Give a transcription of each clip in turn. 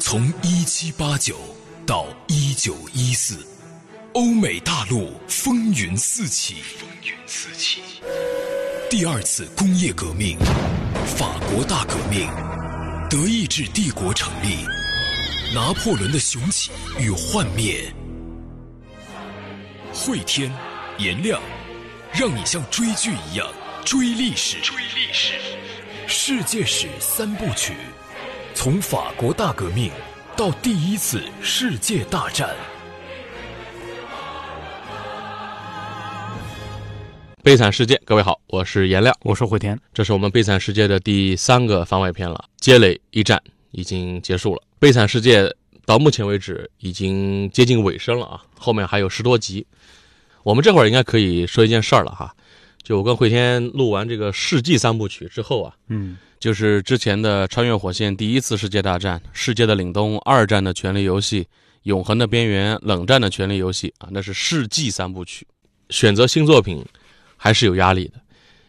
从一七八九到一九一四，欧美大陆风云四起。风云四起。第二次工业革命，法国大革命，德意志帝国成立，拿破仑的雄起与幻灭。汇天，颜亮，让你像追剧一样追历史。追历史。世界史三部曲，从法国大革命到第一次世界大战。悲惨世界，各位好，我是颜亮，我是慧天，这是我们悲惨世界的第三个番外篇了。街垒一战已经结束了，悲惨世界到目前为止已经接近尾声了啊，后面还有十多集。我们这会儿应该可以说一件事儿了哈。就我跟慧天录完这个世纪三部曲之后啊，嗯，就是之前的穿越火线、第一次世界大战、世界的凛冬、二战的权力游戏、永恒的边缘、冷战的权力游戏啊，那是世纪三部曲。选择新作品还是有压力的，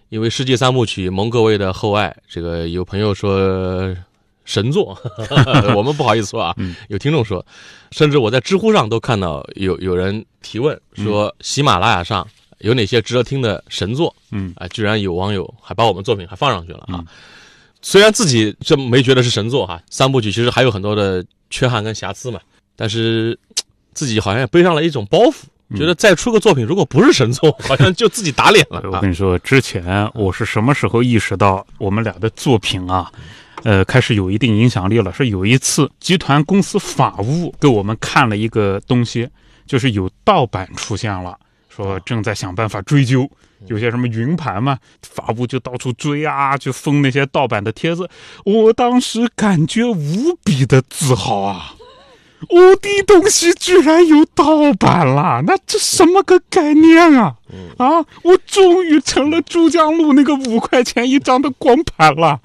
因为世纪三部曲蒙各位的厚爱，这个有朋友说神作，我们不好意思说啊，有听众说，甚至我在知乎上都看到有有人提问说喜马拉雅上。有哪些值得听的神作？嗯啊，居然有网友还把我们作品还放上去了啊！虽然自己这没觉得是神作哈，三部曲其实还有很多的缺憾跟瑕疵嘛，但是自己好像也背上了一种包袱，觉得再出个作品如果不是神作，好像就自己打脸了。我跟你说，之前我是什么时候意识到我们俩的作品啊，呃，开始有一定影响力了？是有一次集团公司法务给我们看了一个东西，就是有盗版出现了。说正在想办法追究，有些什么云盘嘛，法务就到处追啊，就封那些盗版的帖子。我当时感觉无比的自豪啊。我的东西居然有盗版了，那这什么个概念啊？啊，我终于成了珠江路那个五块钱一张的光盘了。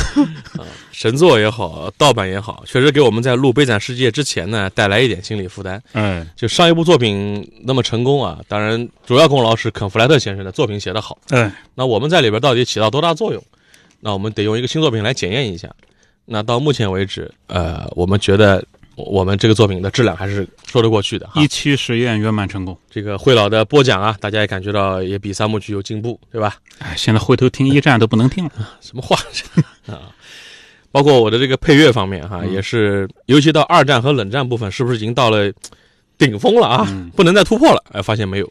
神作也好，盗版也好，确实给我们在录《悲惨世界》之前呢带来一点心理负担。嗯，就上一部作品那么成功啊，当然主要功劳是肯弗莱特先生的作品写得好。嗯，那我们在里边到底起到多大作用？那我们得用一个新作品来检验一下。那到目前为止，呃，我们觉得。我们这个作品的质量还是说得过去的。一期实验圆满成功，这个惠老的播讲啊，大家也感觉到也比三部曲有进步，对吧？哎，现在回头听一战都不能听了，什么话 啊？包括我的这个配乐方面哈，也是，尤其到二战和冷战部分，是不是已经到了顶峰了啊？不能再突破了？哎，发现没有，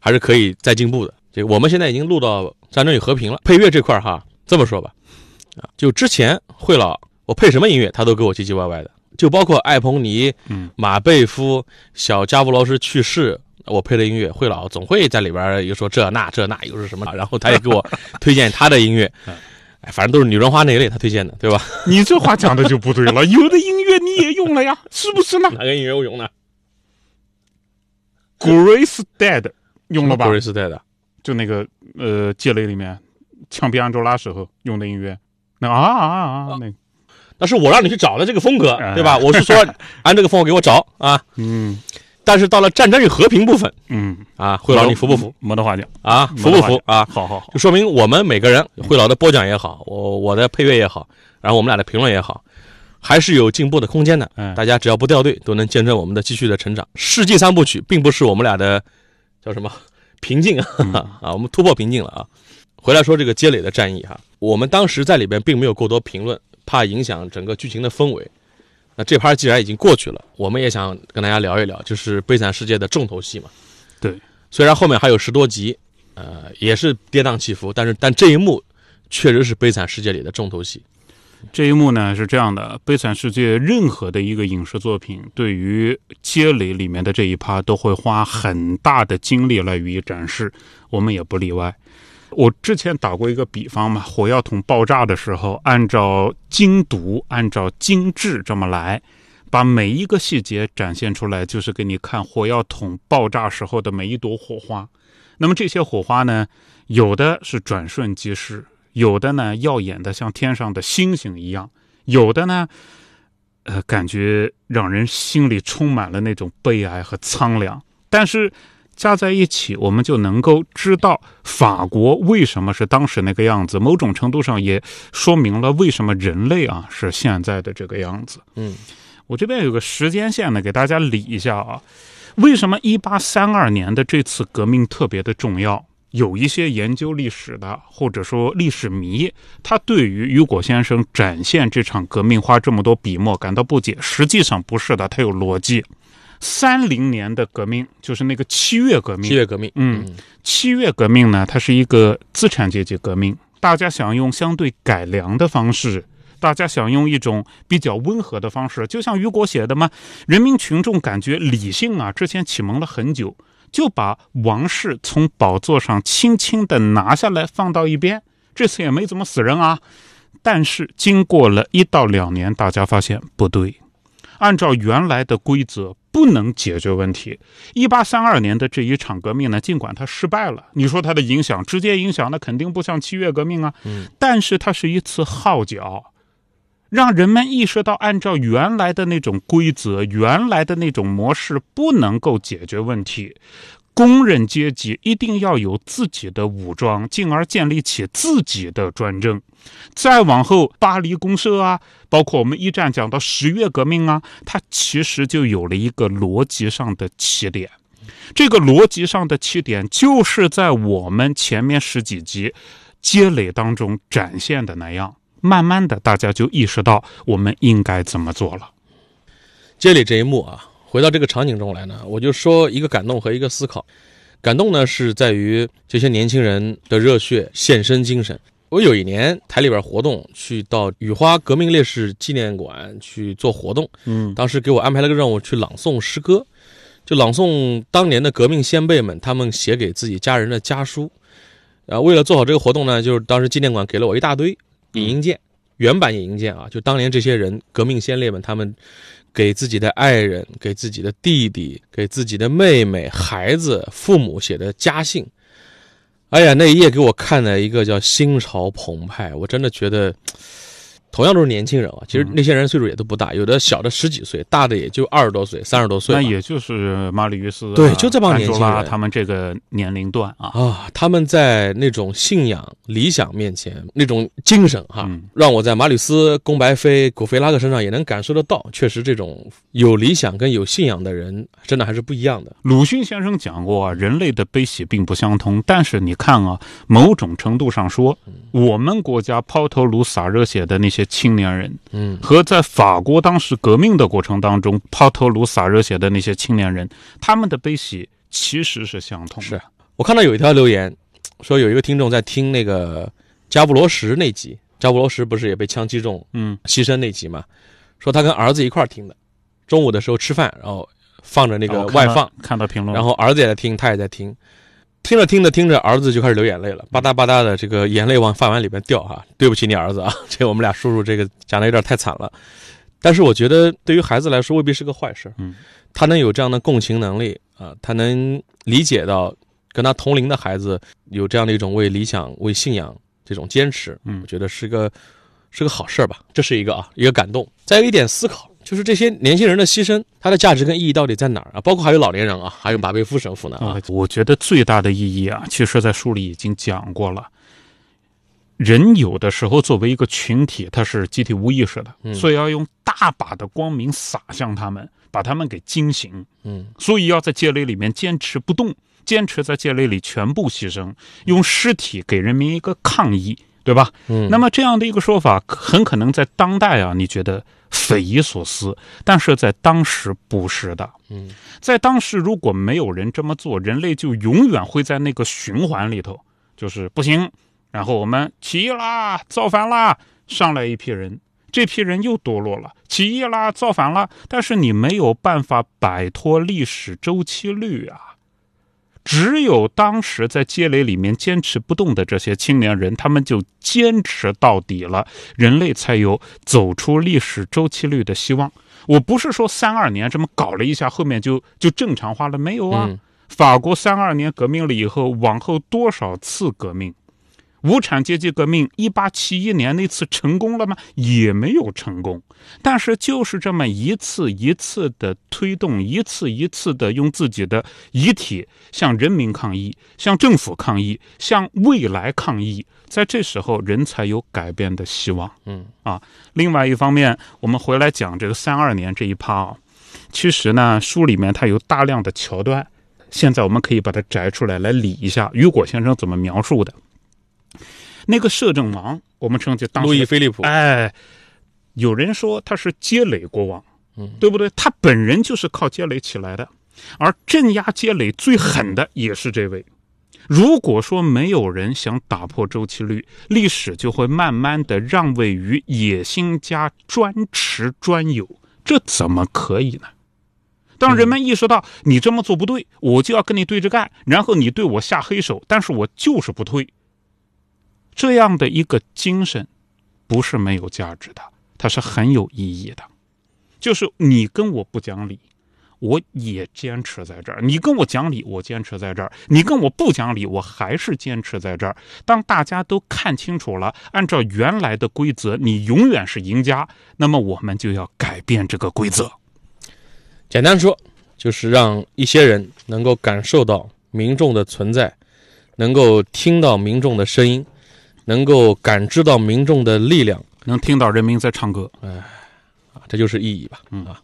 还是可以再进步的。这个我们现在已经录到战争与和平了。配乐这块哈，这么说吧，啊，就之前惠老我配什么音乐，他都给我唧唧歪歪的。就包括艾彭尼、马贝夫、小加布罗斯去世，我配的音乐，惠老总会在里边又说这那这那又是什么，然后他也给我 推荐他的音乐，哎，反正都是女人花那一类他推荐的，对吧？你这话讲的就不对了，有的音乐你也用了呀，是不是呢？哪个音乐我用的？Grace Dead 用了吧？Grace Dead 就那个呃，戒雷里面枪毙安卓拉时候用的音乐，那啊啊啊那。那是我让你去找的这个风格，对吧？我是说 按这个风格给我找啊。嗯。但是到了战争与和平部分，嗯啊，惠老你服不服？没得话讲啊，服不服啊？好好好，就说明我们每个人，惠老的播讲也好，我我的配乐也好，然后我们俩的评论也好，还是有进步的空间的。嗯，大家只要不掉队，都能见证我们的继续的成长。世纪三部曲并不是我们俩的叫什么 瓶颈啊 啊，我们突破瓶颈了啊。回来说这个接垒的战役哈，我们当时在里边并没有过多评论。怕影响整个剧情的氛围，那这趴既然已经过去了，我们也想跟大家聊一聊，就是《悲惨世界》的重头戏嘛。对，虽然后面还有十多集，呃，也是跌宕起伏，但是但这一幕确实是《悲惨世界》里的重头戏。这一幕呢是这样的，《悲惨世界》任何的一个影视作品，对于街垒里面的这一趴都会花很大的精力来予以展示，我们也不例外。我之前打过一个比方嘛，火药桶爆炸的时候，按照精读、按照精致这么来，把每一个细节展现出来，就是给你看火药桶爆炸时候的每一朵火花。那么这些火花呢，有的是转瞬即逝，有的呢耀眼的像天上的星星一样，有的呢，呃，感觉让人心里充满了那种悲哀和苍凉。但是。加在一起，我们就能够知道法国为什么是当时那个样子。某种程度上也说明了为什么人类啊是现在的这个样子。嗯，我这边有个时间线呢，给大家理一下啊。为什么一八三二年的这次革命特别的重要？有一些研究历史的，或者说历史迷，他对于雨果先生展现这场革命花这么多笔墨感到不解。实际上不是的，他有逻辑。三零年的革命就是那个七月革命。七月革命，嗯，七月革命呢，它是一个资产阶级革命，大家想用相对改良的方式，大家想用一种比较温和的方式，就像雨果写的嘛，人民群众感觉理性啊，之前启蒙了很久，就把王室从宝座上轻轻的拿下来放到一边，这次也没怎么死人啊，但是经过了一到两年，大家发现不对，按照原来的规则。不能解决问题。一八三二年的这一场革命呢，尽管它失败了，你说它的影响直接影响，那肯定不像七月革命啊。嗯，但是它是一次号角，让人们意识到，按照原来的那种规则、原来的那种模式不能够解决问题。工人阶级一定要有自己的武装，进而建立起自己的专政。再往后，巴黎公社啊，包括我们一战讲到十月革命啊，它其实就有了一个逻辑上的起点。这个逻辑上的起点，就是在我们前面十几集积累当中展现的那样。慢慢的，大家就意识到我们应该怎么做了。这里这一幕啊。回到这个场景中来呢，我就说一个感动和一个思考。感动呢是在于这些年轻人的热血献身精神。我有一年台里边活动，去到雨花革命烈士纪念馆去做活动，嗯，当时给我安排了个任务，去朗诵诗歌，就朗诵当年的革命先辈们他们写给自己家人的家书。啊，为了做好这个活动呢，就是当时纪念馆给了我一大堆影音件，原版影音件啊，就当年这些人革命先烈们他们。给自己的爱人、给自己的弟弟、给自己的妹妹、孩子、父母写的家信，哎呀，那一页给我看的一个叫心潮澎湃，我真的觉得。同样都是年轻人啊，其实那些人岁数也都不大，有的小的十几岁，大的也就二十多岁、三十多岁。那也就是马里于斯对，就这帮年轻人，他们这个年龄段啊啊，他们在那种信仰、理想面前，那种精神哈，让我在马里斯、宫白飞、古菲拉克身上也能感受得到。确实，这种有理想跟有信仰的人，真的还是不一样的。鲁迅先生讲过啊，人类的悲喜并不相通，但是你看啊，某种程度上说，我们国家抛头颅洒热血的那些。青年人，嗯，和在法国当时革命的过程当中抛头颅洒热血的那些青年人，他们的悲喜其实是相通。是我看到有一条留言，说有一个听众在听那个加布罗什那集，加布罗什不是也被枪击中，嗯，牺牲那集嘛？说他跟儿子一块听的，中午的时候吃饭，然后放着那个外放，看到评论，然后儿子也在听，他也在听。听着听着听着，儿子就开始流眼泪了，吧嗒吧嗒的，这个眼泪往饭碗里面掉哈。对不起你儿子啊，这我们俩叔叔这个讲的有点太惨了。但是我觉得对于孩子来说未必是个坏事，嗯，他能有这样的共情能力啊，他能理解到跟他同龄的孩子有这样的一种为理想、为信仰这种坚持，嗯，我觉得是个是个好事吧。这是一个啊，一个感动，再有一点思考。就是这些年轻人的牺牲，它的价值跟意义到底在哪儿啊？包括还有老年人啊，还有马贝夫神父呢啊。我觉得最大的意义啊，其实在书里已经讲过了。人有的时候作为一个群体，他是集体无意识的，所以要用大把的光明洒向他们，把他们给惊醒。嗯，所以要在戒雷里面坚持不动，坚持在戒雷里全部牺牲，用尸体给人民一个抗议，对吧？嗯，那么这样的一个说法，很可能在当代啊，你觉得？匪夷所思，但是在当时不是的。嗯，在当时如果没有人这么做，人类就永远会在那个循环里头，就是不行。然后我们起义啦，造反啦，上来一批人，这批人又堕落了，起义啦，造反啦，但是你没有办法摆脱历史周期率啊。只有当时在街垒里面坚持不动的这些青年人，他们就坚持到底了，人类才有走出历史周期率的希望。我不是说三二年这么搞了一下，后面就就正常化了，没有啊。法国三二年革命了以后，往后多少次革命，无产阶级革命一八七一年那次成功了吗？也没有成功。但是就是这么一次一次的推动，一次一次的用自己的遗体向人民抗议，向政府抗议，向未来抗议，在这时候人才有改变的希望。嗯啊，另外一方面，我们回来讲这个三二年这一趴啊，其实呢，书里面它有大量的桥段，现在我们可以把它摘出来来理一下。雨果先生怎么描述的？那个摄政王，我们称就当时路易菲利普，哎，有人说他是街垒国王，嗯，对不对？他本人就是靠积累起来的，而镇压积累最狠的也是这位。如果说没有人想打破周期率，历史就会慢慢的让位于野心家专持专有，这怎么可以呢？当人们意识到你这么做不对，我就要跟你对着干，然后你对我下黑手，但是我就是不退。这样的一个精神，不是没有价值的，它是很有意义的。就是你跟我不讲理，我也坚持在这儿；你跟我讲理，我坚持在这儿；你跟我不讲理，我还是坚持在这儿。当大家都看清楚了，按照原来的规则，你永远是赢家，那么我们就要改变这个规则。简单说，就是让一些人能够感受到民众的存在，能够听到民众的声音，能够感知到民众的力量，能听到人民在唱歌，啊，这就是意义吧。嗯。啊。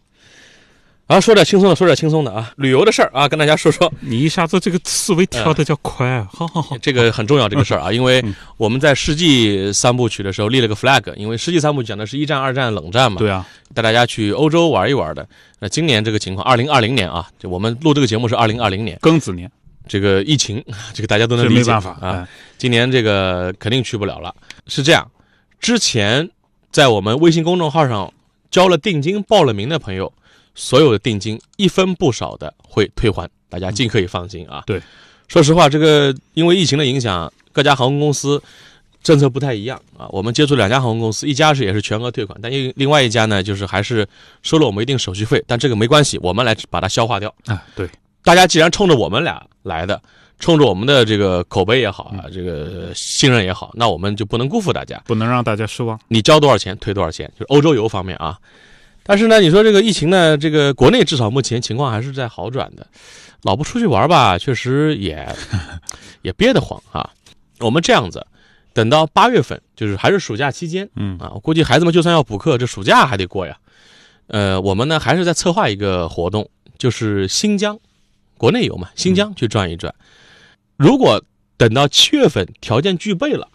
然后说点轻松的，说点轻松的啊，旅游的事儿啊，跟大家说说，你一下子这个思维跳的叫快啊！好好好，这个很重要这个事儿啊，因为嗯。我们在世纪三部曲的时候立了个 flag，因为世纪三部曲讲的是一战、二战、冷战嘛，对啊，带大家去欧洲玩一玩的。那今年这个情况，二零二零年啊，就我们录这个节目是二零二零年，庚子年，这个疫情，这个大家都能理解没办法啊。哎今年这个肯定去不了了。是这样，之前在我们微信公众号上交了定金、报了名的朋友，所有的定金一分不少的会退还，大家尽可以放心啊。对，说实话，这个因为疫情的影响，各家航空公司政策不太一样啊。我们接触两家航空公司，一家是也是全额退款，但另另外一家呢，就是还是收了我们一定手续费，但这个没关系，我们来把它消化掉。啊，对，大家既然冲着我们俩来的，冲着我们的这个口碑也好啊，这个信任也好，那我们就不能辜负大家。不能让大家失望。你交多少钱退多少钱，就是欧洲游方面啊。但是呢，你说这个疫情呢，这个国内至少目前情况还是在好转的，老不出去玩吧，确实也 也憋得慌啊。我们这样子，等到八月份，就是还是暑假期间嗯啊，我估计孩子们就算要补课，这暑假还得过呀。呃，我们呢还是在策划一个活动，就是新疆国内游嘛，新疆去转一转。如果等到七月份条件具备了，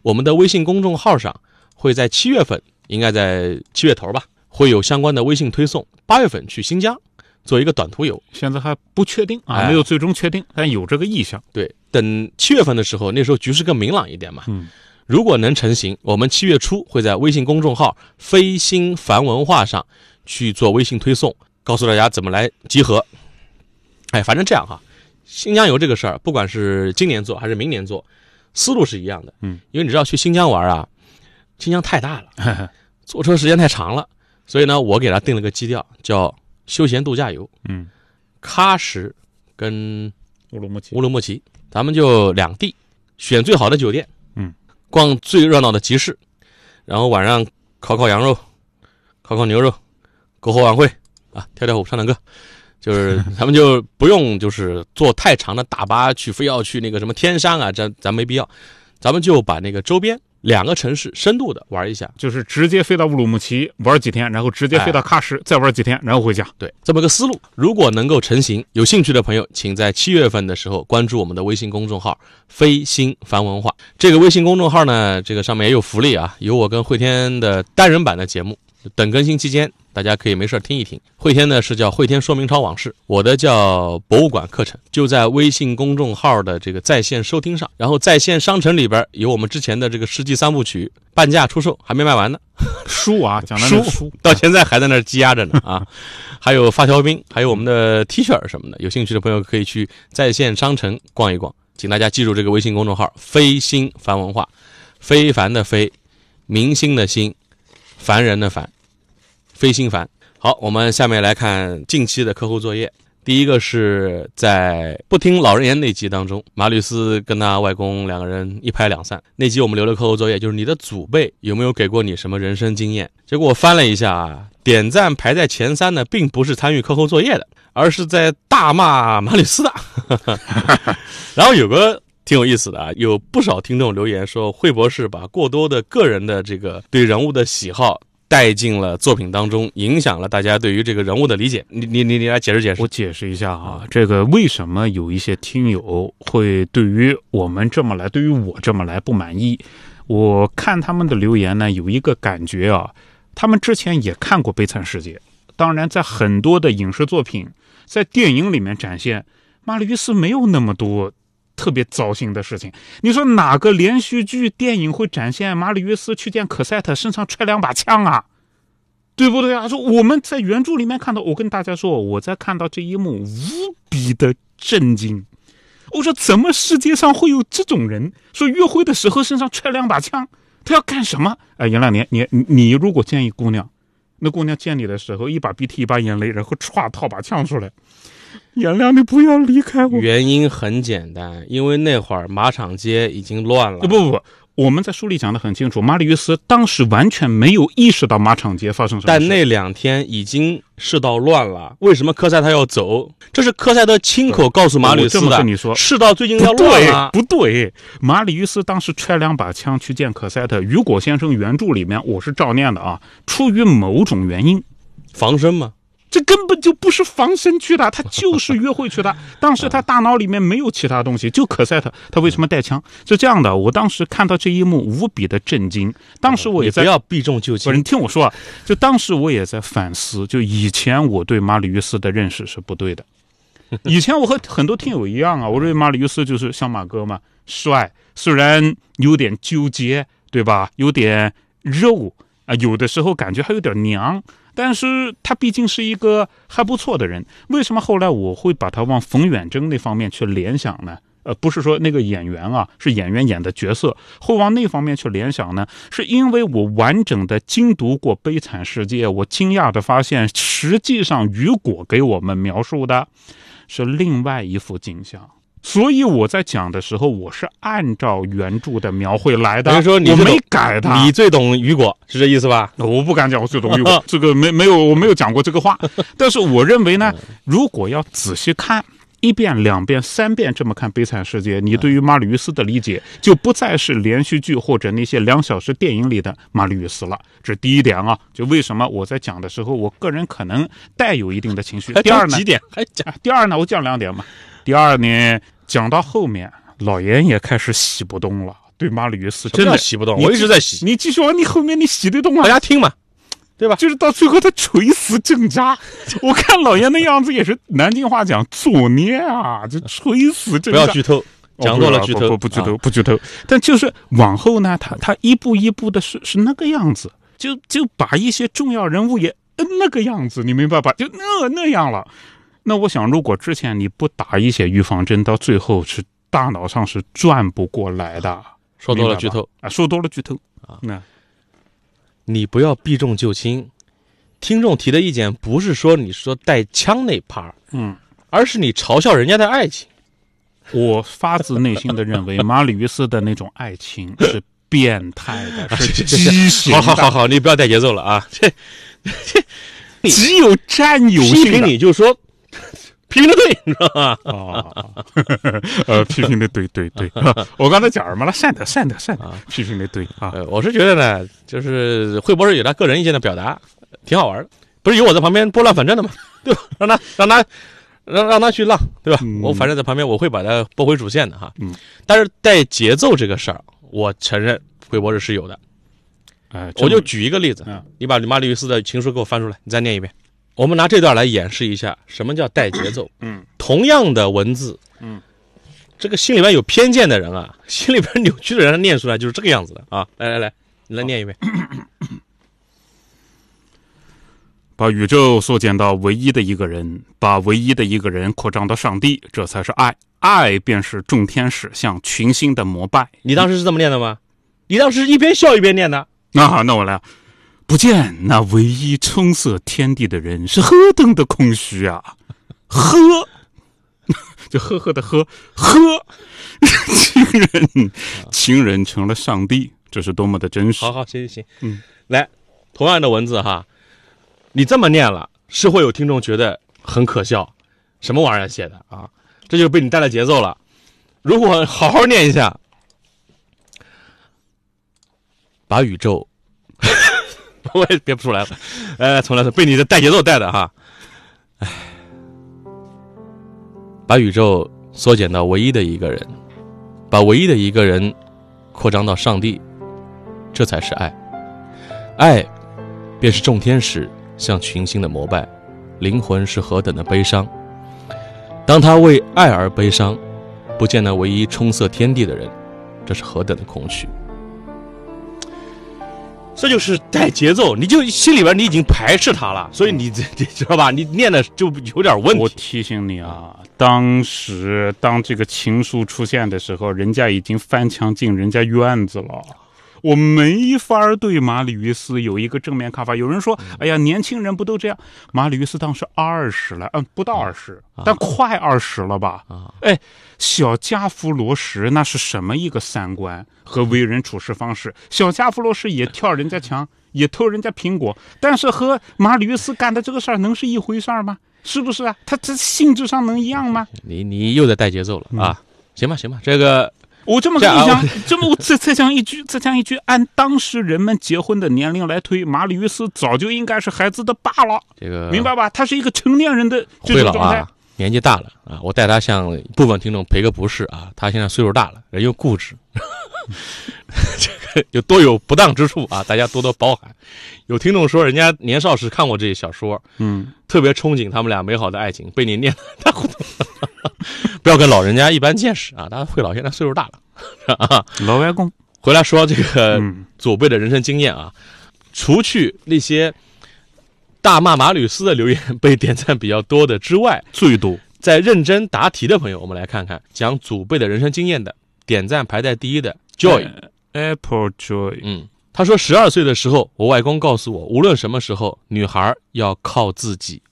我们的微信公众号上会在七月份，应该在七月头吧，会有相关的微信推送。八月份去新疆做一个短途游，现在还不确定啊，哎没有最终确定，但有这个意向。对，等七月份的时候，那时候局势更明朗一点嘛。嗯，如果能成型，我们七月初会在微信公众号“飞星繁文化”上去做微信推送，告诉大家怎么来集合。哎，反正这样哈，新疆游这个事儿，不管是今年做还是明年做，思路是一样的。嗯，因为你知道去新疆玩啊，新疆太大了，坐车时间太长了，所以呢，我给他定了个基调，叫休闲度假游。嗯，喀什跟乌鲁木齐乌鲁木齐，咱们就两地选最好的酒店，嗯，逛最热闹的集市，然后晚上烤烤羊肉，烤烤牛肉，篝火晚会啊，跳跳舞，唱唱歌，就是咱们就不用就是坐太长的大巴去，非要去那个什么天山啊，咱咱没必要，咱们就把那个周边两个城市深度的玩一下。就是直接飞到乌鲁木齐玩几天，然后直接飞到喀什、再玩几天，然后回家。对，这么个思路，如果能够成型，有兴趣的朋友，请在七月份的时候关注我们的微信公众号“飞星繁文化”。这个微信公众号呢，这个上面也有福利啊，有我跟慧天的单人版的节目，等更新期间大家可以没事儿听一听。慧天呢是叫慧天说明朝往事，我的叫博物馆课程，就在微信公众号的这个在线收听上，然后在线商城里边有我们之前的这个世纪三部曲半价出售，还没卖完呢。书啊，讲的书书，到现在还在那儿积压着呢啊！还有发条兵，还有我们的 T 恤什么的，有兴趣的朋友可以去在线商城逛一逛。请大家记住这个微信公众号“飞星凡文化”，非凡的非，明星的星，凡人的凡，飞星凡。好，我们下面来看近期的课后作业。第一个是在不听老人言那集当中，马吕斯跟他外公两个人一拍两散。那集我们留了课后作业，就是你的祖辈有没有给过你什么人生经验？结果我翻了一下啊，点赞排在前三的，并不是参与课后作业的，而是在大骂马吕斯的。然后有个挺有意思的啊，有不少听众留言说，惠博士把过多的个人的这个对人物的喜好。带进了作品当中，影响了大家对于这个人物的理解。你你你你来解释解释。我解释一下啊，这个为什么有一些听友会对于我们这么来，对于我这么来不满意？我看他们的留言呢，有一个感觉啊，他们之前也看过《悲惨世界》，当然在很多的影视作品，在电影里面展现马里乌斯没有那么多。特别糟心的事情，你说哪个连续剧、电影会展现马里约斯去见可赛特身上揣两把枪啊？对不对啊？说我们在原著里面看到，我跟大家说，我在看到这一幕无比的震惊。我说怎么世界上会有这种人？说约会的时候身上揣两把枪，他要干什么？哎，杨亮你，你你如果见一姑娘，那姑娘见你的时候一把鼻涕一把眼泪，然后歘掏把枪出来。原谅你不要离开我。原因很简单，因为那会儿马场街已经乱了。不不不，我们在书里讲的很清楚，马里乌斯当时完全没有意识到马场街发生什么。但那两天已经世道乱了。为什么科赛特要走？这是科赛特亲口告诉马里斯的。你说世道最近要乱了。不对，马里乌斯当时揣两把枪去见科赛特。雨果先生原著里面我是照念的啊，出于某种原因，防身吗？这根本就不是防身去的，他就是约会去的。当时他大脑里面没有其他东西，就可赛特。他为什么带枪？是这样的，我当时看到这一幕无比的震惊。当时我也在不要避重就轻。不是你听我说啊，就当时我也在反思，就以前我对马里乌斯的认识是不对的。以前我和很多听友一样啊，我认为马里乌斯就是像马哥嘛，帅，虽然有点纠结，对吧？有点肉啊，有的时候感觉还有点娘。但是他毕竟是一个还不错的人，为什么后来我会把他往冯远征那方面去联想呢？呃，不是说那个演员啊，是演员演的角色会往那方面去联想呢？是因为我完整的精读过《悲惨世界》，我惊讶的发现，实际上雨果给我们描述的是另外一幅景象。所以我在讲的时候，我是按照原著的描绘来的。你说你没改它，你最懂雨果是这意思吧？我不敢讲我最懂雨果，这 个没没有我没有讲过这个话。但是我认为呢，如果要仔细看一遍、两遍、三遍这么看《悲惨世界》，你对于马里乌斯的理解就不再是连续剧或者那些两小时电影里的马里乌斯了。这是第一点啊。就为什么我在讲的时候，我个人可能带有一定的情绪。第二呢？几点？还讲？第二呢？我讲两点嘛。第二呢，讲到后面，老严也开始洗不动了。对马里乌斯真的洗不动，我一直在洗。你继续往你后面，你洗得动吗？大家听嘛，对吧？就是到最后他垂死挣扎，我看老严的样子也是南京话讲作孽啊，就垂死挣扎。不要剧透，讲多了剧透，不不剧透，不剧透。但就是往后呢，他他一步一步的是是那个样子，就就把一些重要人物也那个样子，你明白吧？就那那样了。那我想，如果之前你不打一些预防针，到最后是大脑上是转不过来的。说多了剧透啊，说多了剧透啊。那，你不要避重就轻。听众提的意见不是说你说带枪那趴嗯，而是你嘲笑人家的爱情。我发自内心的认为，马里乌斯的那种爱情是变态的，是畸形。好好好好，你不要带节奏了啊！这 这只有占有性。批评你就说。批评的对，你知道吗？啊，呃，批评的对对对，我刚才讲什么了？善的善的善的，批评的对啊。我是觉得呢，就是惠博士有他个人意见的表达，挺好玩的。不是有我在旁边拨乱反正的吗？对吧？让他让他让让他去浪，对吧？我反正在旁边，我会把他拨回主线的哈。嗯。但是带节奏这个事儿，我承认惠博士是有的。哎，我就举一个例子，你把马里乌斯的情书给我翻出来，你再念一遍。我们拿这段来演示一下什么叫带节奏。嗯，同样的文字，嗯，这个心里边有偏见的人啊，心里边扭曲的人念出来就是这个样子的啊！来来来，你来念一遍。把宇宙缩减到唯一的一个人，把唯一的一个人扩张到上帝，这才是爱。爱便是众天使向群星的膜拜。你当时是这么念的吗？你当时一边笑一边念的。那好，那我来。不见那唯一充塞天地的人是何等的空虚啊！呵，就呵呵的呵呵，情人情人成了上帝，这是多么的真实。好好，行行行，嗯，来，同样的文字哈，你这么念了，是会有听众觉得很可笑，什么玩意儿写的啊？这就是被你带了节奏了。如果好好念一下，把宇宙，我也憋不出来了，呃，从来是，被你的带节奏带的哈，哎，把宇宙缩减到唯一的一个人，把唯一的一个人扩张到上帝，这才是爱。爱，便是众天使向群星的膜拜，灵魂是何等的悲伤。当他为爱而悲伤。不见那唯一冲色天地的人，这是何等的空虚！这就是带节奏，你就心里边你已经排斥他了，所以你这 你知道吧？你念的就有点问题。我提醒你啊，当时当这个情书出现的时候，人家已经翻墙进人家院子了。我没法对马里乌斯有一个正面看法。有人说：“哎呀，年轻人不都这样？”马里乌斯当时二十了，嗯，不到二十，但快二十了吧？啊，哎，小加夫罗什那是什么一个三观和为人处事方式？小加夫罗什也跳人家墙，也偷人家苹果，但是和马里乌斯干的这个事儿能是一回事吗？是不是啊？他这性质上能一样吗？你你又在带节奏了啊？行吧，行吧，这个。我这么跟你讲，这么我再再讲一句，再讲一句，按当时人们结婚的年龄来推，马里乌斯早就应该是孩子的爸了。这个明白吧？他是一个成年人的这种状态。年纪大了啊，我带他向部分听众赔个不是啊，他现在岁数大了，人又固执，这 个 有多有不当之处啊，大家多多包涵。有听众说，人家年少时看过这些小说，嗯，特别憧憬他们俩美好的爱情，被你念太糊涂。不要跟老人家一般见识啊！大家会老现在岁数大了啊。老外公回来说这个祖辈的人生经验啊，除去那些大骂马吕斯的留言被点赞比较多的之外，最多在认真答题的朋友，我们来看看讲祖辈的人生经验的点赞排在第一的 Joy Apple Joy。嗯，他说十二岁的时候，我外公告诉我，无论什么时候，女孩要靠自己。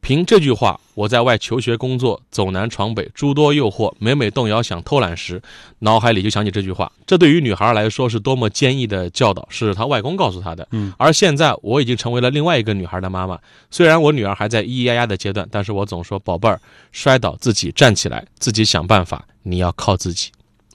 凭这句话，我在外求学、工作，走南闯北，诸多诱惑，每每动摇想偷懒时，脑海里就想起这句话。这对于女孩来说是多么坚毅的教导，是她外公告诉她的。嗯，而现在我已经成为了另外一个女孩的妈妈。虽然我女儿还在咿咿呀呀的阶段，但是我总说：“宝贝儿，摔倒自己站起来，自己想办法，你要靠自己。”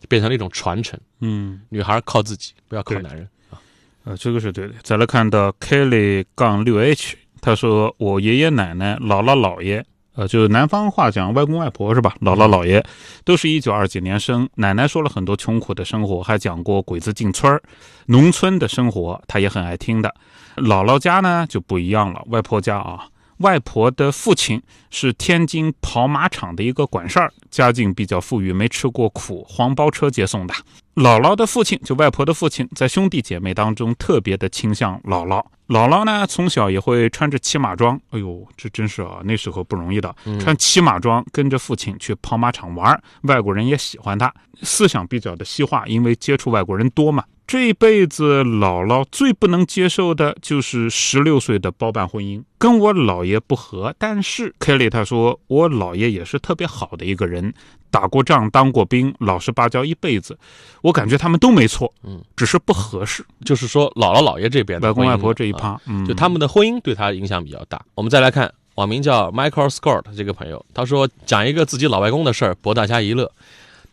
变成了一种传承。嗯，女孩靠自己，不要靠男人啊。呃，这个是对的。再来看到 Kelly 杠六 H。他说：“我爷爷奶奶、姥姥姥爷，呃，就是南方话讲外公外婆是吧？姥姥姥爷都是一九二几年生。奶奶说了很多穷苦的生活，还讲过鬼子进村儿、农村的生活，他也很爱听的。姥姥家呢就不一样了，外婆家啊。”外婆的父亲是天津跑马场的一个管事儿，家境比较富裕，没吃过苦，黄包车接送的。姥姥的父亲，就外婆的父亲，在兄弟姐妹当中特别的倾向姥姥。姥姥呢，从小也会穿着骑马装，哎呦，这真是啊，那时候不容易的，穿骑马装跟着父亲去跑马场玩，外国人也喜欢他，思想比较的西化，因为接触外国人多嘛。这一辈子，姥姥最不能接受的就是十六岁的包办婚姻，跟我姥爷不合。但是 Kelly 他说，我姥爷也是特别好的一个人，打过仗，当过兵，老实巴交一辈子。我感觉他们都没错，嗯，只是不合适。就是说，姥姥姥爷这边，外公外婆这一趴，就他们的婚姻对他影响比较大。我们再来看网名叫 Michael Scott 这个朋友，他说讲一个自己老外公的事儿博大家一乐。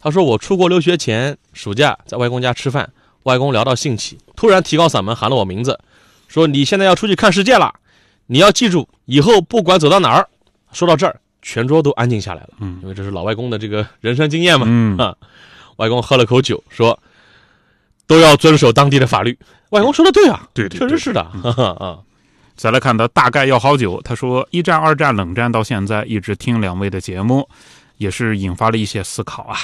他说我出国留学前，暑假在外公家吃饭。外公聊到兴起，突然提高嗓门喊了我名字，说：“你现在要出去看世界了，你要记住，以后不管走到哪儿。”说到这儿，全桌都安静下来了。嗯，因为这是老外公的这个人生经验嘛。嗯啊，外公喝了口酒，说：“都要遵守当地的法律。”外公说的对啊，对，对确实是的。啊，再来看他大概要好久，他说：“一战、二战、冷战到现在，一直听两位的节目。”也是引发了一些思考啊，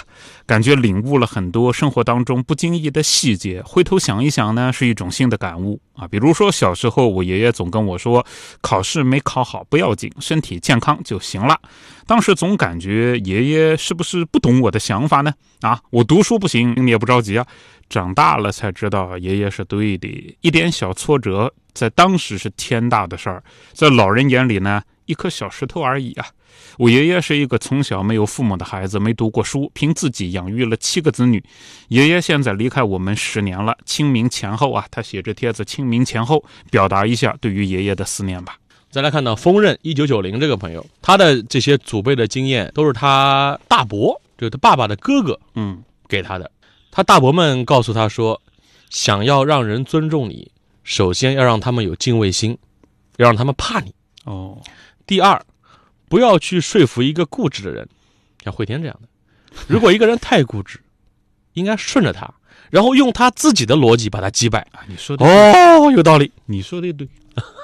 感觉领悟了很多生活当中不经意的细节。回头想一想呢，是一种新的感悟啊。比如说小时候，我爷爷总跟我说，考试没考好不要紧，身体健康就行了。当时总感觉爷爷是不是不懂我的想法呢？啊，我读书不行，你也不着急啊。长大了才知道，爷爷是对的。一点小挫折，在当时是天大的事儿，在老人眼里呢。一颗小石头而已啊。我爷爷是一个从小没有父母的孩子，没读过书，凭自己养育了七个子女。爷爷现在离开我们十年了，清明前后啊，他写着帖子，清明前后表达一下对于爷爷的思念吧。再来看到锋刃一九九零这个朋友，他的这些祖辈的经验都是他大伯，就是他爸爸的哥哥，嗯，给他的。他大伯们告诉他说，想要让人尊重你，首先要让他们有敬畏心，要让他们怕你。哦，第二，不要去说服一个固执的人，像慧天这样的。如果一个人太固执，应该顺着他，然后用他自己的逻辑把他击败。啊，你说的对，哦，有道理。你说的对，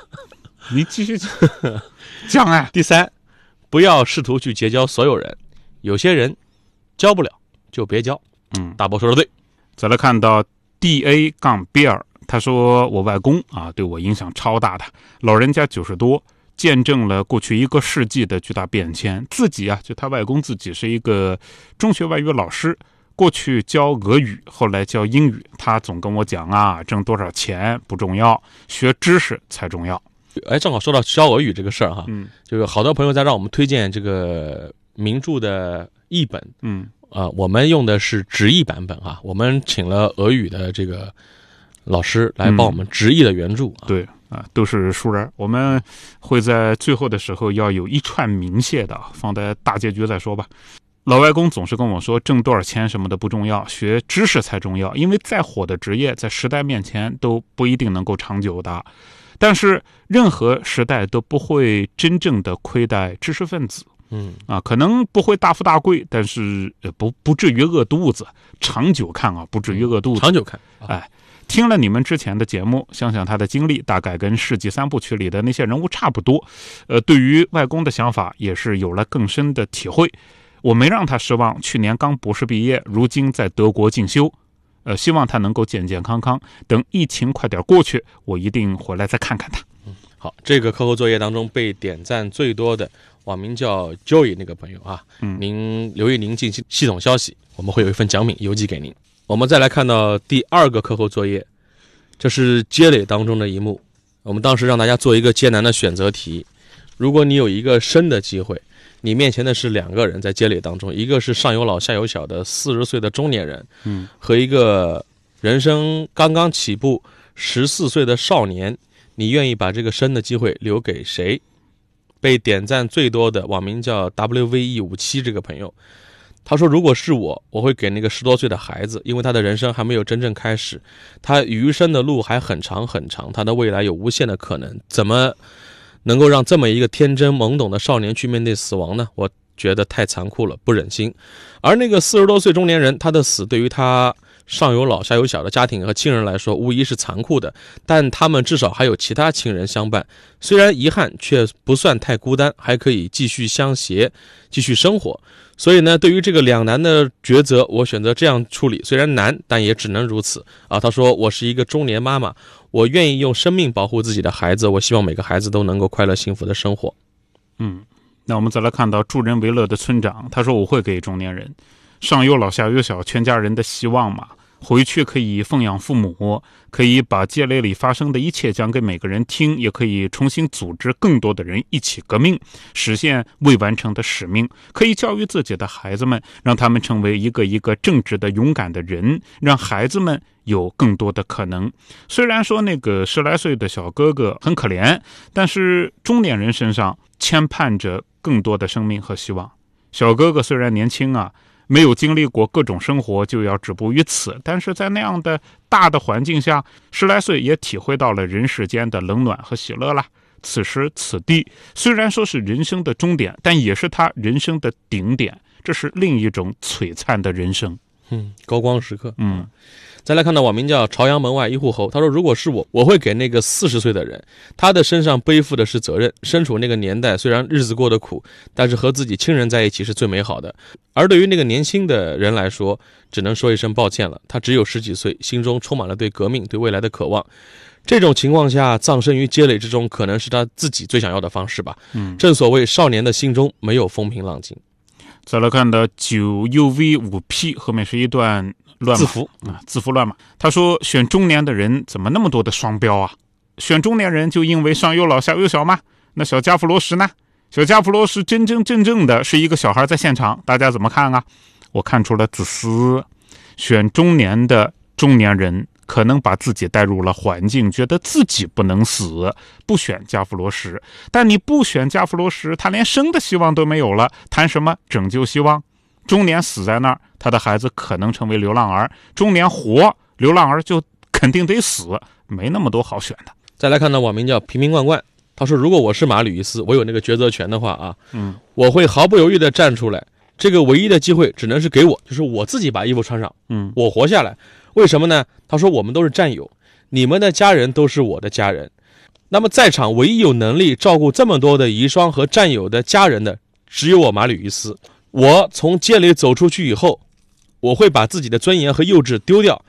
你继续讲 讲哎，第三，不要试图去结交所有人，有些人交不了就别交。嗯，大伯说的对。再来看到 D A 杠 B 二，他说我外公啊对我影响超大的，老人家九十多，见证了过去一个世纪的巨大变迁。自己啊，就他外公自己是一个中学外语老师，过去教俄语，后来教英语。他总跟我讲啊，挣多少钱不重要，学知识才重要。哎，正好说到教俄语这个事儿哈，嗯就是好多朋友在让我们推荐这个名著的译本，嗯啊，我们用的是直译版本啊，我们请了俄语的这个老师来帮我们直译的原著啊。对啊，都是熟人。我们会在最后的时候要有一串明谢的，啊，放在大结局再说吧。老外公总是跟我说，挣多少钱什么的不重要，学知识才重要。因为再火的职业，在时代面前都不一定能够长久的。但是任何时代都不会真正的亏待知识分子嗯，啊，可能不会大富大贵，但是呃不不至于饿肚子。长久看啊，不至于饿肚子。长久看，啊哎，听了你们之前的节目，想想他的经历，大概跟《世纪三部曲》里的那些人物差不多。呃，对于外公的想法也是有了更深的体会。我没让他失望，去年刚博士毕业，如今在德国进修。呃，希望他能够健健康康。等疫情快点过去，我一定回来再看看他。好，这个课后作业当中被点赞最多的网名叫 Joy 那个朋友啊，嗯您留意您进系系统消息，我们会有一份奖品邮寄给您。我们再来看到第二个课后作业，这是接垒当中的一幕。我们当时让大家做一个艰难的选择题，如果你有一个生的机会，你面前的是两个人在接垒当中，一个是上有老下有小的四十岁的中年人，嗯，和一个人生刚刚起步十四岁的少年，你愿意把这个生的机会留给谁？被点赞最多的网名叫 WVE 五七这个朋友，他说：“如果是我，我会给那个十多岁的孩子，因为他的人生还没有真正开始，他余生的路还很长很长，他的未来有无限的可能。怎么能够让这么一个天真懵懂的少年去面对死亡呢？我觉得太残酷了，不忍心。而那个四十多岁中年人，他的死对于他上有老下有小的家庭和亲人来说，无疑是残酷的。但他们至少还有其他亲人相伴，虽然遗憾，却不算太孤单，还可以继续相携，继续生活。所以呢，对于这个两难的抉择，我选择这样处理，虽然难，但也只能如此啊。他说：“我是一个中年妈妈，我愿意用生命保护自己的孩子，我希望每个孩子都能够快乐幸福的生活。嗯，那我们再来看到助人为乐的村长，他说我会给中年人，上有老下有小，全家人的希望嘛。回去可以奉养父母，可以把街垒里发生的一切讲给每个人听，也可以重新组织更多的人一起革命，实现未完成的使命。可以教育自己的孩子们，让他们成为一个一个正直的、勇敢的人，让孩子们有更多的可能。虽然说那个十来岁的小哥哥很可怜，但是中年人身上牵绊着更多的生命和希望。小哥哥虽然年轻啊，没有经历过各种生活，就要止步于此，但是在那样的大的环境下，十来岁也体会到了人世间的冷暖和喜乐了。此时此地，虽然说是人生的终点，但也是他人生的顶点。这是另一种璀璨的人生。”嗯，高光时刻。嗯再来看到网名叫朝阳门外一户侯，他说：“如果是我，我会给那个四十岁的人，他的身上背负的是责任。身处那个年代，虽然日子过得苦，但是和自己亲人在一起是最美好的。而对于那个年轻的人来说，只能说一声抱歉了。他只有十几岁，心中充满了对革命、对未来的渴望。这种情况下，葬身于街垒之中，可能是他自己最想要的方式吧。嗯，正所谓，少年的心中没有风平浪静。再来看到九 UV 五 P 后面是一段乱码字符啊，字符乱码。他说选中年的人怎么那么多的双标啊？选中年人就因为上有老下有小吗？那小加弗罗什呢？小加弗罗什真真正正的是一个小孩在现场，大家怎么看啊？我看出了自私，选中年的中年人可能把自己带入了环境，觉得自己不能死，不选加弗罗什。但你不选加弗罗什，他连生的希望都没有了，谈什么拯救希望？中年死在那儿，他的孩子可能成为流浪儿；中年活，流浪儿就肯定得死，没那么多好选的。再来看到网名叫瓶瓶罐罐，他说：“如果我是马吕伊斯，我有那个抉择权的话啊，嗯，我会毫不犹豫地站出来。这个唯一的机会只能是给我，就是我自己把衣服穿上，嗯，我活下来。为什么呢？他说我们都是战友，你们的家人都是我的家人。那么在场唯一有能力照顾这么多的遗孀和战友的家人的，只有我马吕伊斯。我从监里走出去以后，我会把自己的尊严和幼稚丢掉，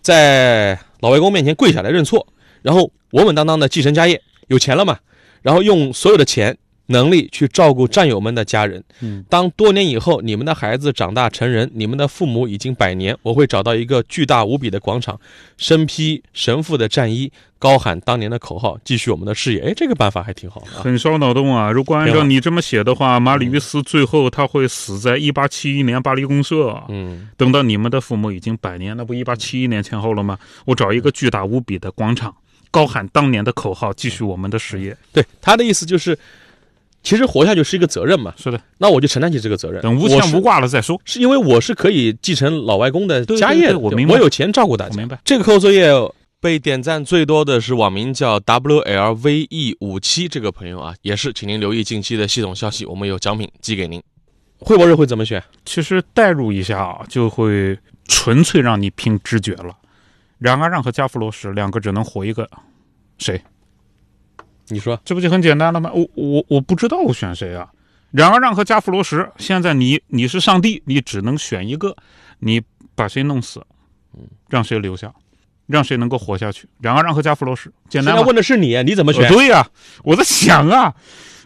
在老外公面前跪下来认错，然后稳稳当当的继承家业，有钱了嘛，然后用所有的钱。”能力去照顾战友们的家人。嗯，当多年以后你们的孩子长大成人，你们的父母已经百年，我会找到一个巨大无比的广场，身披神父的战衣，高喊当年的口号，继续我们的事业。哎，这个办法还挺好啊，很烧脑洞啊！如果按照你这么写的话，马里乌斯最后他会死在一八七一年巴黎公社。嗯，等到你们的父母已经百年，那不一八七一年前后了吗？我找一个巨大无比的广场，高喊当年的口号，继续我们的事业。对他的意思就是。其实活下去是一个责任嘛，是的，那我就承担起这个责任。等无牵无挂了再说。是因为我是可以继承老外公的家业，我明白，我有钱照顾大家。明白。这个课后作业被点赞最多的是网名叫 WLVE 五七这个朋友啊，也是，请您留意近期的系统消息，我们有奖品寄给您。会博士会怎么选？其实代入一下啊，就会纯粹让你凭直觉了。冉阿让和加弗罗什两个只能活一个，谁？你说这不就很简单了吗？我我我不知道我选谁啊。冉阿让和加弗罗什，现在你你是上帝，你只能选一个，你把谁弄死，嗯，让谁留下，让谁能够活下去？冉阿让和加弗罗什，简单。现在问的是你，你怎么选？对呀，我在想啊，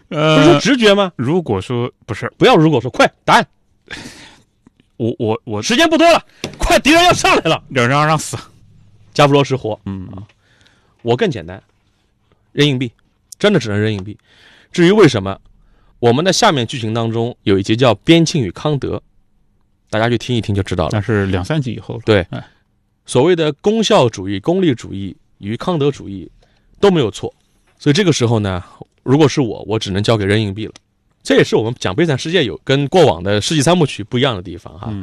呃，不是直觉吗？如果说不是，不要如果说，快答案。我我我时间不多了，快，敌人要上来了。冉阿让死，加弗罗什活。嗯啊，我更简单，扔硬币。真的只能扔硬币。至于为什么，我们的下面剧情当中有一集叫《边沁与康德》，大家去听一听就知道了。那是两三集以后了。对，所谓的功效主义、功利主义与康德主义都没有错。所以这个时候呢，如果是我，我只能交给扔硬币了。这也是我们讲《悲惨世界》有跟过往的世纪三部曲不一样的地方哈。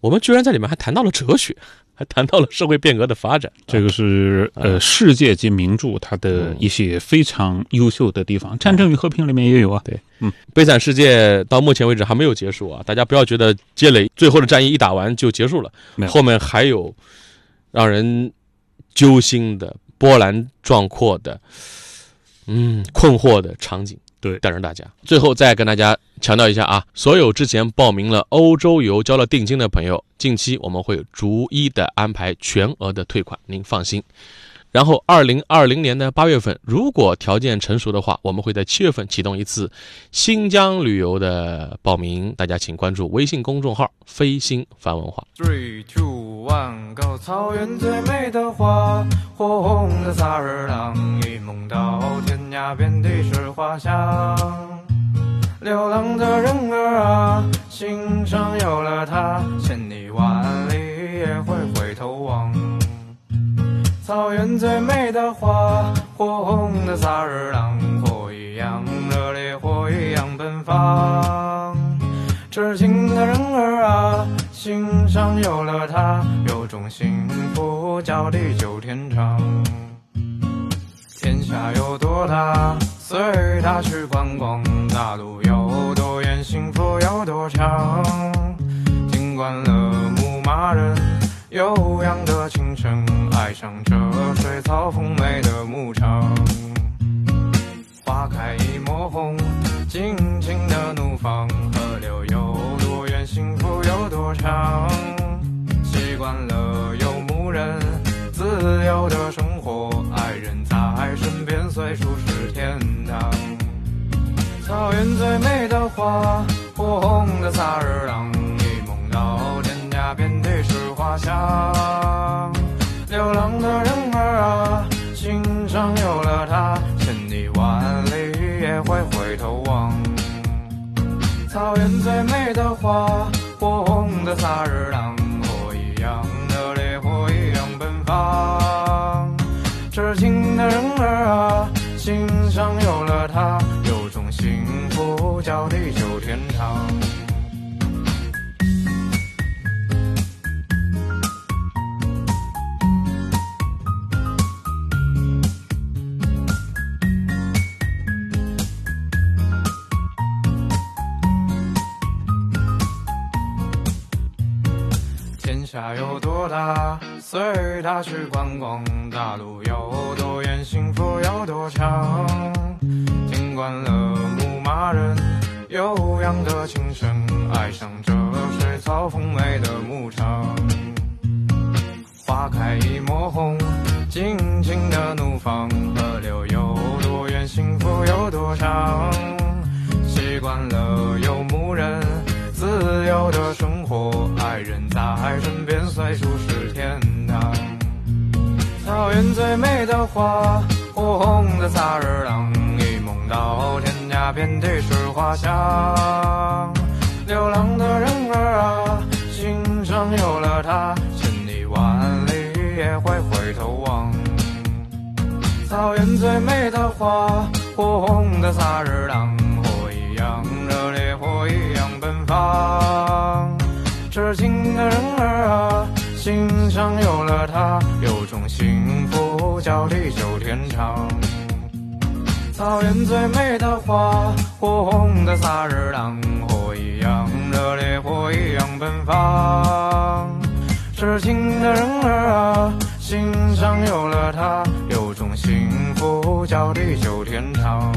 我们居然在里面还谈到了哲学。还谈到了社会变革的发展，这个是呃世界级名著，它的一些非常优秀的地方。《战争与和平》里面也有啊。对，嗯，《悲惨世界》到目前为止还没有结束啊！大家不要觉得积累最后的战役一打完就结束了，后面还有让人揪心的、波澜壮阔的、嗯困惑的场景。对，带着大家。最后再跟大家强调一下啊，所有之前报名了欧洲游、交了定金的朋友，近期我们会逐一的安排全额的退款，您放心。然后，二零二零年的八月份，如果条件成熟的话，我们会在七月份启动一次新疆旅游的报名。大家请关注微信公众号“飞星繁文化”。Three two one go，草原最美的花，火红的萨日朗，一梦到天涯，遍地是花香。流浪的人儿啊，心上有了他，千里万里也会回头望。草原最美的花，火红的萨日朗，火一样热烈，火一样奔放。痴情的人儿啊，心上有了他，有种幸福叫地久天长。天下有多大，随他去观光；大路有多远，幸福有多长。听惯了牧马人悠扬的琴声。爱上这水草丰美的牧场，花开一抹红，尽情的怒放。河流有多远，幸福有多长。习惯了游牧人自由的生活，爱人在身边，随处是天堂。草原最美的花，火红的萨日朗，一梦到，是花香。流浪的人儿啊，心上有了他，千里万里也会回头望。草原最美的花，火红的萨日朗，多大，随他去观光；大路有多远，幸福有多长。听惯了牧马人悠扬的琴声，爱上这水草丰美的牧场。花开一抹红，尽情的怒放。河流有多远，幸福有多长。习惯了游牧人自由的生活，爱人在身边，随处是天堂。草原最美的花，火红的萨日朗，一梦到天涯，遍地是花香。流浪的人儿啊，心上有了他，千里万里也会回头望。草原最美的花，火红的萨日朗，痴情的人儿啊，心上有了他，有种幸福叫地久天长。草原最美的花，火红的萨日朗，火一样热烈，火一样奔放。痴情的人儿啊，心上有了他，有种幸福叫地久天长。